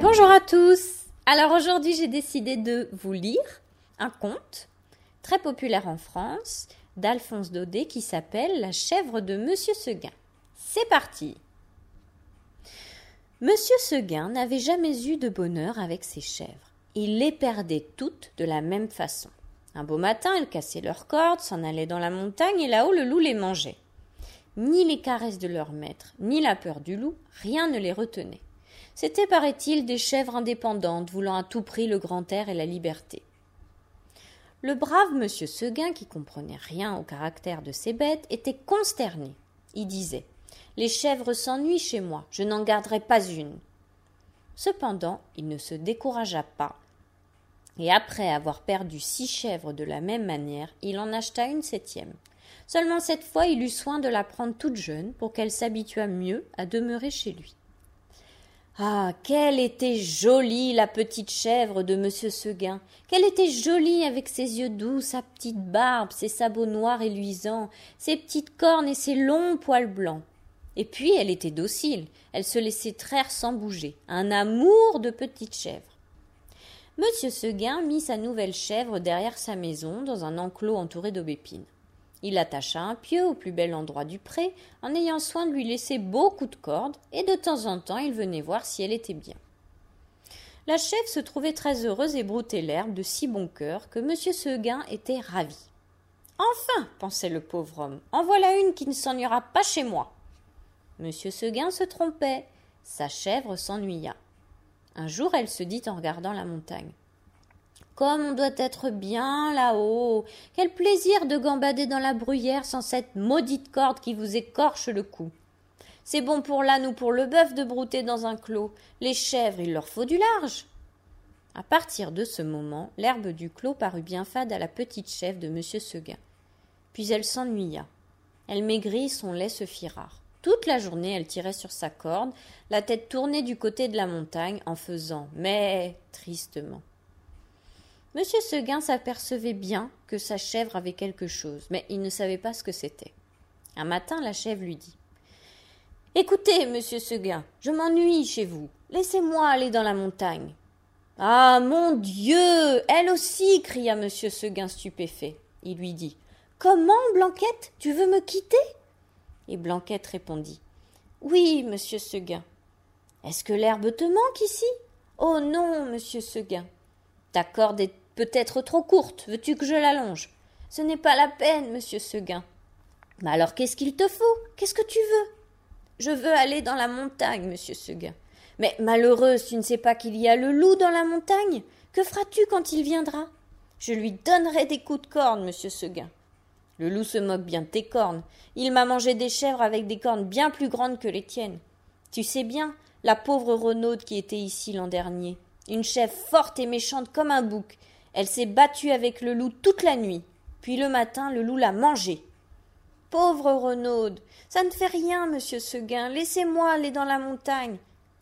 Bonjour à tous. Alors aujourd'hui, j'ai décidé de vous lire un conte très populaire en France d'Alphonse Daudet qui s'appelle La chèvre de Monsieur Seguin. C'est parti. Monsieur Seguin n'avait jamais eu de bonheur avec ses chèvres. Il les perdait toutes de la même façon. Un beau matin, elles cassaient leurs cordes, s'en allaient dans la montagne et là-haut le loup les mangeait. Ni les caresses de leur maître, ni la peur du loup, rien ne les retenait. C'étaient, paraît-il, des chèvres indépendantes, voulant à tout prix le grand air et la liberté. Le brave monsieur Seguin, qui comprenait rien au caractère de ces bêtes, était consterné. Il disait Les chèvres s'ennuient chez moi, je n'en garderai pas une. Cependant, il ne se découragea pas, et après avoir perdu six chèvres de la même manière, il en acheta une septième. Seulement cette fois, il eut soin de la prendre toute jeune pour qu'elle s'habituât mieux à demeurer chez lui. Ah, qu'elle était jolie, la petite chèvre de monsieur Seguin. Qu'elle était jolie avec ses yeux doux, sa petite barbe, ses sabots noirs et luisants, ses petites cornes et ses longs poils blancs. Et puis elle était docile, elle se laissait traire sans bouger. Un amour de petite chèvre. Monsieur Seguin mit sa nouvelle chèvre derrière sa maison, dans un enclos entouré d'aubépines. Il attacha un pieu au plus bel endroit du pré, en ayant soin de lui laisser beaucoup de cordes, et de temps en temps il venait voir si elle était bien. La chèvre se trouvait très heureuse et broutait l'herbe de si bon cœur que M. Seguin était ravi. Enfin, pensait le pauvre homme, en voilà une qui ne s'ennuiera pas chez moi. M. Seguin se trompait. Sa chèvre s'ennuya. Un jour, elle se dit en regardant la montagne. Comme on doit être bien là-haut. Quel plaisir de gambader dans la bruyère sans cette maudite corde qui vous écorche le cou. C'est bon pour l'âne ou pour le bœuf de brouter dans un clos. Les chèvres, il leur faut du large. À partir de ce moment, l'herbe du clos parut bien fade à la petite chèvre de M. Seguin. Puis elle s'ennuya. Elle maigrit, son lait se fit rare. Toute la journée, elle tirait sur sa corde, la tête tournée du côté de la montagne, en faisant mais tristement. Monsieur Seguin s'apercevait bien que sa chèvre avait quelque chose, mais il ne savait pas ce que c'était. Un matin, la chèvre lui dit Écoutez, monsieur Seguin, je m'ennuie chez vous. Laissez-moi aller dans la montagne. Ah, mon Dieu Elle aussi cria monsieur Seguin stupéfait. Il lui dit Comment, Blanquette Tu veux me quitter? Et Blanquette répondit Oui, monsieur Seguin. Est-ce que l'herbe te manque ici? Oh non, monsieur Seguin. Ta peut-être trop courte. Veux-tu que je l'allonge? Ce n'est pas la peine, monsieur Seguin. Mais alors qu'est-ce qu'il te faut? Qu'est-ce que tu veux? Je veux aller dans la montagne, monsieur Seguin. Mais malheureuse, tu ne sais pas qu'il y a le loup dans la montagne? Que feras-tu quand il viendra? Je lui donnerai des coups de corne, monsieur Seguin. Le loup se moque bien de tes cornes. Il m'a mangé des chèvres avec des cornes bien plus grandes que les tiennes. Tu sais bien, la pauvre Renaude qui était ici l'an dernier. Une chèvre forte et méchante comme un bouc, elle s'est battue avec le loup toute la nuit. Puis le matin, le loup l'a mangée. Pauvre Renaude, ça ne fait rien, monsieur Seguin. Laissez-moi aller dans la montagne.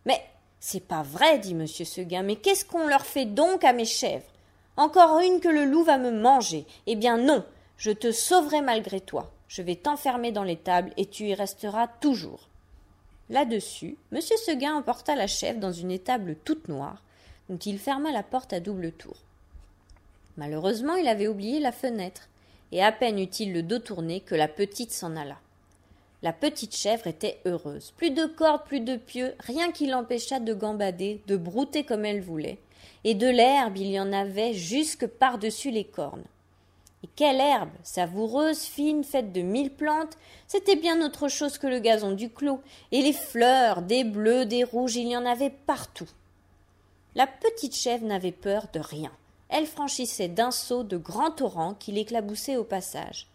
Mais c'est pas vrai, dit monsieur Seguin. Mais qu'est-ce qu'on leur fait donc à mes chèvres? Encore une que le loup va me manger. Eh bien non, je te sauverai malgré toi. Je vais t'enfermer dans l'étable et tu y resteras toujours. Là-dessus, monsieur Seguin emporta la chèvre dans une étable toute noire, dont il ferma la porte à double tour. Malheureusement, il avait oublié la fenêtre, et à peine eut-il le dos tourné que la petite s'en alla. La petite chèvre était heureuse. Plus de cordes, plus de pieux, rien qui l'empêchât de gambader, de brouter comme elle voulait. Et de l'herbe, il y en avait jusque par-dessus les cornes. Et quelle herbe, savoureuse, fine, faite de mille plantes, c'était bien autre chose que le gazon du clos, et les fleurs, des bleus, des rouges, il y en avait partout. La petite chèvre n'avait peur de rien elle franchissait d'un saut de grands torrents qui l'éclaboussaient au passage.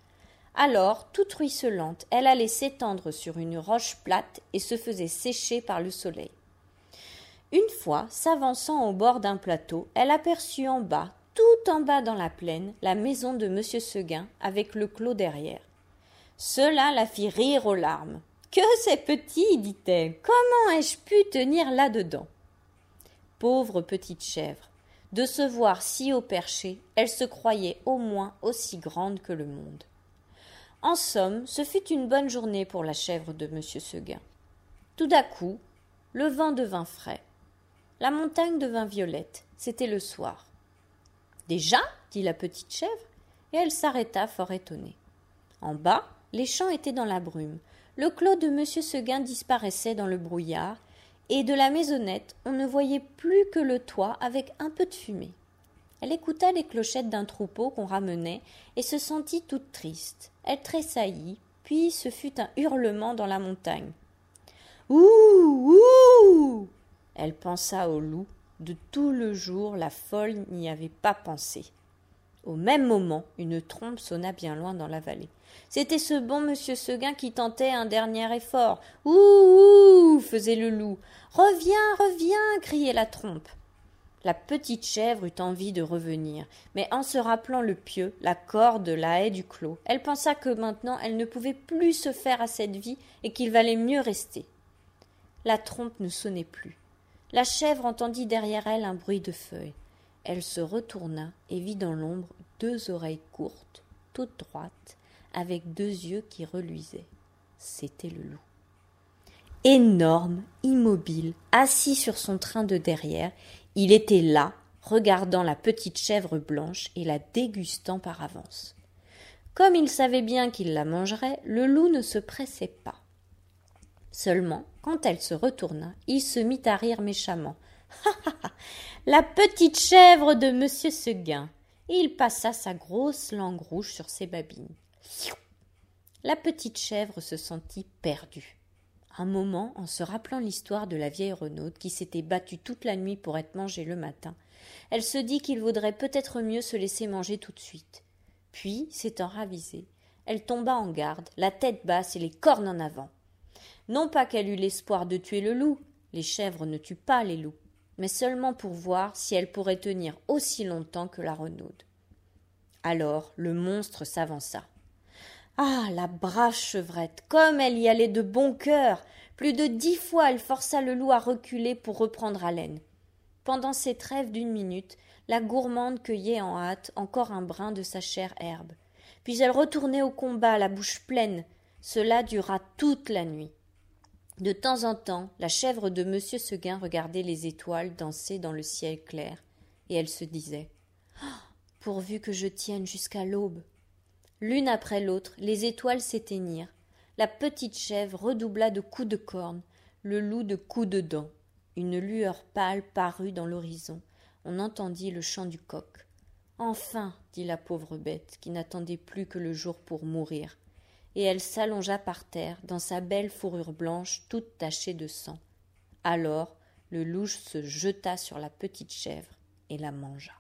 Alors, toute ruisselante, elle allait s'étendre sur une roche plate et se faisait sécher par le soleil. Une fois, s'avançant au bord d'un plateau, elle aperçut en bas, tout en bas dans la plaine, la maison de M. Seguin, avec le clos derrière. Cela la fit rire aux larmes. Que c'est petit, dit-elle. Comment ai-je pu tenir là-dedans? Pauvre petite chèvre. De se voir si haut perché, elle se croyait au moins aussi grande que le monde. En somme, ce fut une bonne journée pour la chèvre de M. Seguin. Tout à coup, le vent devint frais. La montagne devint violette. C'était le soir. Déjà? dit la petite chèvre, et elle s'arrêta fort étonnée. En bas, les champs étaient dans la brume. Le clos de M. Seguin disparaissait dans le brouillard, et de la maisonnette on ne voyait plus que le toit avec un peu de fumée. Elle écouta les clochettes d'un troupeau qu'on ramenait et se sentit toute triste. Elle tressaillit, puis ce fut un hurlement dans la montagne. Ouh Ouh Elle pensa au loup. De tout le jour, la folle n'y avait pas pensé. Au même moment, une trompe sonna bien loin dans la vallée. C'était ce bon monsieur Seguin qui tentait un dernier effort. Ouh, ouh faisait le loup. Reviens, reviens criait la trompe. La petite chèvre eut envie de revenir, mais en se rappelant le pieu, la corde, la haie du clos, elle pensa que maintenant elle ne pouvait plus se faire à cette vie et qu'il valait mieux rester. La trompe ne sonnait plus. La chèvre entendit derrière elle un bruit de feuilles. Elle se retourna et vit dans l'ombre deux oreilles courtes, toutes droites, avec deux yeux qui reluisaient. C'était le loup. Énorme, immobile, assis sur son train de derrière, il était là, regardant la petite chèvre blanche et la dégustant par avance. Comme il savait bien qu'il la mangerait, le loup ne se pressait pas. Seulement, quand elle se retourna, il se mit à rire méchamment. La petite chèvre de monsieur Seguin. Il passa sa grosse langue rouge sur ses babines. La petite chèvre se sentit perdue. Un moment, en se rappelant l'histoire de la vieille Renaude qui s'était battue toute la nuit pour être mangée le matin, elle se dit qu'il vaudrait peut-être mieux se laisser manger tout de suite. Puis, s'étant ravisée, elle tomba en garde, la tête basse et les cornes en avant. Non pas qu'elle eût l'espoir de tuer le loup, les chèvres ne tuent pas les loups, mais seulement pour voir si elle pourrait tenir aussi longtemps que la renaude. Alors le monstre s'avança. Ah. La brave chevrette. Comme elle y allait de bon cœur. Plus de dix fois elle força le loup à reculer pour reprendre haleine. Pendant ces trêves d'une minute, la gourmande cueillait en hâte encore un brin de sa chère herbe. Puis elle retournait au combat, la bouche pleine. Cela dura toute la nuit. De temps en temps, la chèvre de Monsieur Seguin regardait les étoiles danser dans le ciel clair, et elle se disait ah, Pourvu que je tienne jusqu'à l'aube. L'une après l'autre, les étoiles s'éteignirent. La petite chèvre redoubla de coups de corne, le loup de coups de dents. Une lueur pâle parut dans l'horizon. On entendit le chant du coq. Enfin, dit la pauvre bête, qui n'attendait plus que le jour pour mourir et elle s'allongea par terre dans sa belle fourrure blanche toute tachée de sang. Alors le louche se jeta sur la petite chèvre et la mangea.